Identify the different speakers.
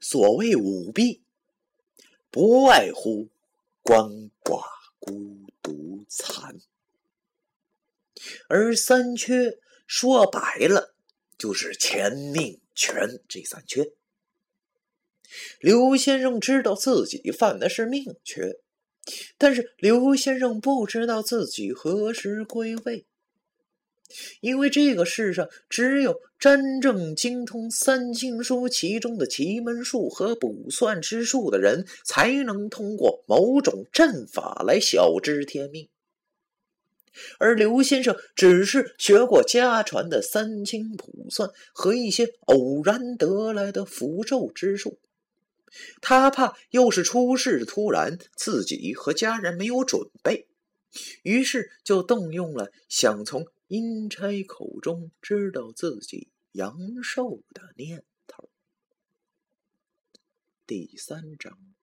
Speaker 1: 所谓五弊，不外乎鳏寡孤独残，而三缺说白了就是钱命权这三缺。刘先生知道自己犯的是命缺，但是刘先生不知道自己何时归位。因为这个世上只有真正精通三清书其中的奇门术和卜算之术的人，才能通过某种阵法来晓知天命。而刘先生只是学过家传的三清卜算和一些偶然得来的符咒之术，他怕又是出事突然，自己和家人没有准备，于是就动用了想从。阴差口中知道自己阳寿的念头。第三章。